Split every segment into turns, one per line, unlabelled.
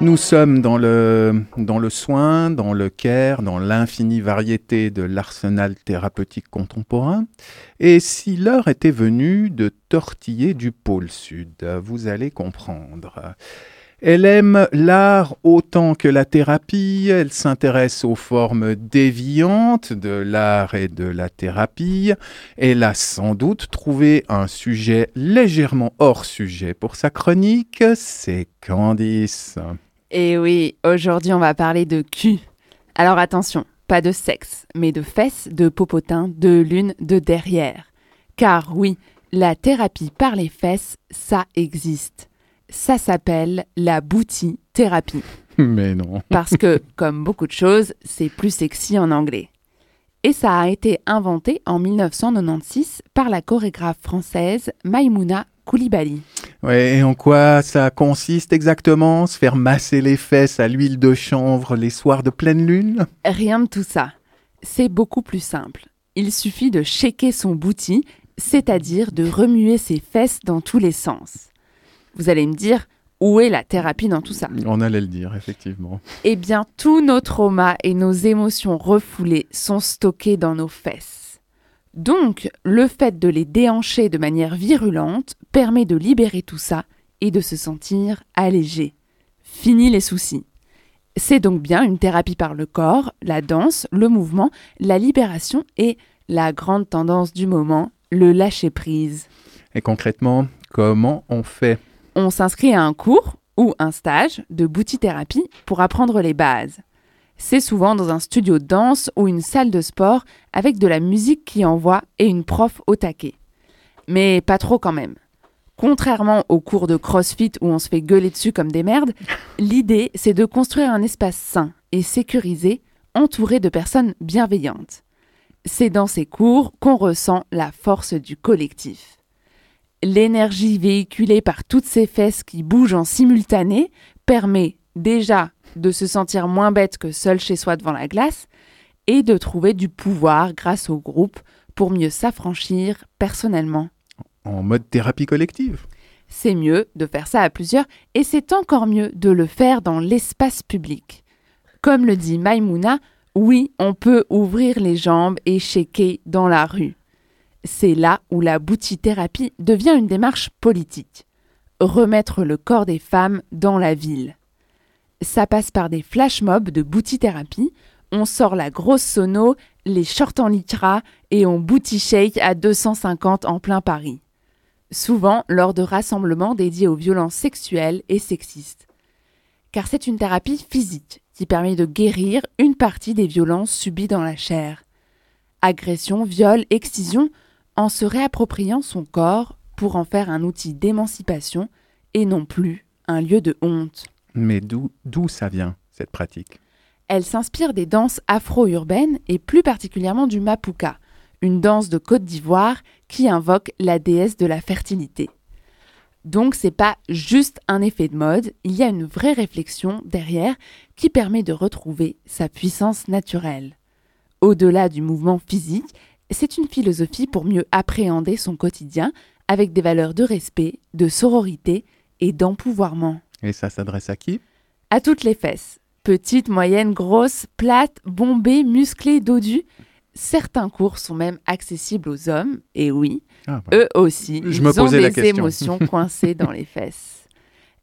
Nous sommes dans le, dans le soin, dans le care, dans l'infinie variété de l'arsenal thérapeutique contemporain. Et si l'heure était venue de tortiller du pôle sud, vous allez comprendre. Elle aime l'art autant que la thérapie, elle s'intéresse aux formes déviantes de l'art et de la thérapie. Elle a sans doute trouvé un sujet légèrement hors sujet pour sa chronique, c'est Candice.
Et oui, aujourd'hui on va parler de cul. Alors attention, pas de sexe, mais de fesses, de popotin, de lune, de derrière. Car oui, la thérapie par les fesses, ça existe. Ça s'appelle la booty thérapie.
Mais non.
Parce que, comme beaucoup de choses, c'est plus sexy en anglais. Et ça a été inventé en 1996 par la chorégraphe française Maimouna Koulibaly.
Ouais, et en quoi ça consiste exactement? Se faire masser les fesses à l'huile de chanvre les soirs de pleine lune?
Rien de tout ça. C'est beaucoup plus simple. Il suffit de shaker son bouti, c'est-à-dire de remuer ses fesses dans tous les sens. Vous allez me dire, où est la thérapie dans tout ça?
On allait le dire, effectivement.
Eh bien, tous nos traumas et nos émotions refoulées sont stockés dans nos fesses. Donc, le fait de les déhancher de manière virulente permet de libérer tout ça et de se sentir allégé. Fini les soucis. C'est donc bien une thérapie par le corps, la danse, le mouvement, la libération et la grande tendance du moment, le lâcher-prise.
Et concrètement, comment on fait?
On s'inscrit à un cours ou un stage de boutithérapie pour apprendre les bases. C'est souvent dans un studio de danse ou une salle de sport avec de la musique qui envoie et une prof au taquet. Mais pas trop quand même. Contrairement aux cours de CrossFit où on se fait gueuler dessus comme des merdes, l'idée c'est de construire un espace sain et sécurisé entouré de personnes bienveillantes. C'est dans ces cours qu'on ressent la force du collectif. L'énergie véhiculée par toutes ces fesses qui bougent en simultané permet déjà de se sentir moins bête que seul chez soi devant la glace et de trouver du pouvoir grâce au groupe pour mieux s'affranchir personnellement.
En mode thérapie collective
C'est mieux de faire ça à plusieurs et c'est encore mieux de le faire dans l'espace public. Comme le dit Maimouna, oui, on peut ouvrir les jambes et shaker dans la rue. C'est là où la boutithérapie devient une démarche politique. Remettre le corps des femmes dans la ville. Ça passe par des flash mobs de boutithérapie. On sort la grosse sono, les shorts en lycra et on booty shake à 250 en plein Paris. Souvent lors de rassemblements dédiés aux violences sexuelles et sexistes. Car c'est une thérapie physique qui permet de guérir une partie des violences subies dans la chair. Agression, viol, excision, en se réappropriant son corps pour en faire un outil d'émancipation et non plus un lieu de honte.
Mais d'où ça vient, cette pratique?
Elle s'inspire des danses afro-urbaines et plus particulièrement du mapuka, une danse de Côte d'Ivoire qui invoque la déesse de la fertilité. Donc c'est pas juste un effet de mode, il y a une vraie réflexion derrière qui permet de retrouver sa puissance naturelle. Au-delà du mouvement physique, c'est une philosophie pour mieux appréhender son quotidien avec des valeurs de respect, de sororité et d'empouvoirment.
Et ça s'adresse à qui?
À toutes les fesses. Petites, moyennes, grosses, plates, bombées, musclées, dodues. Certains cours sont même accessibles aux hommes, et oui, ah, bah. eux aussi,
Je
ils
me
ont
des
émotions coincées dans les fesses.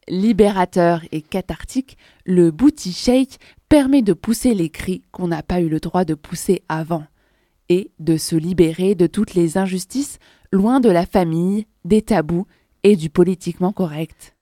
Libérateur et cathartique, le booty shake permet de pousser les cris qu'on n'a pas eu le droit de pousser avant, et de se libérer de toutes les injustices loin de la famille, des tabous et du politiquement correct.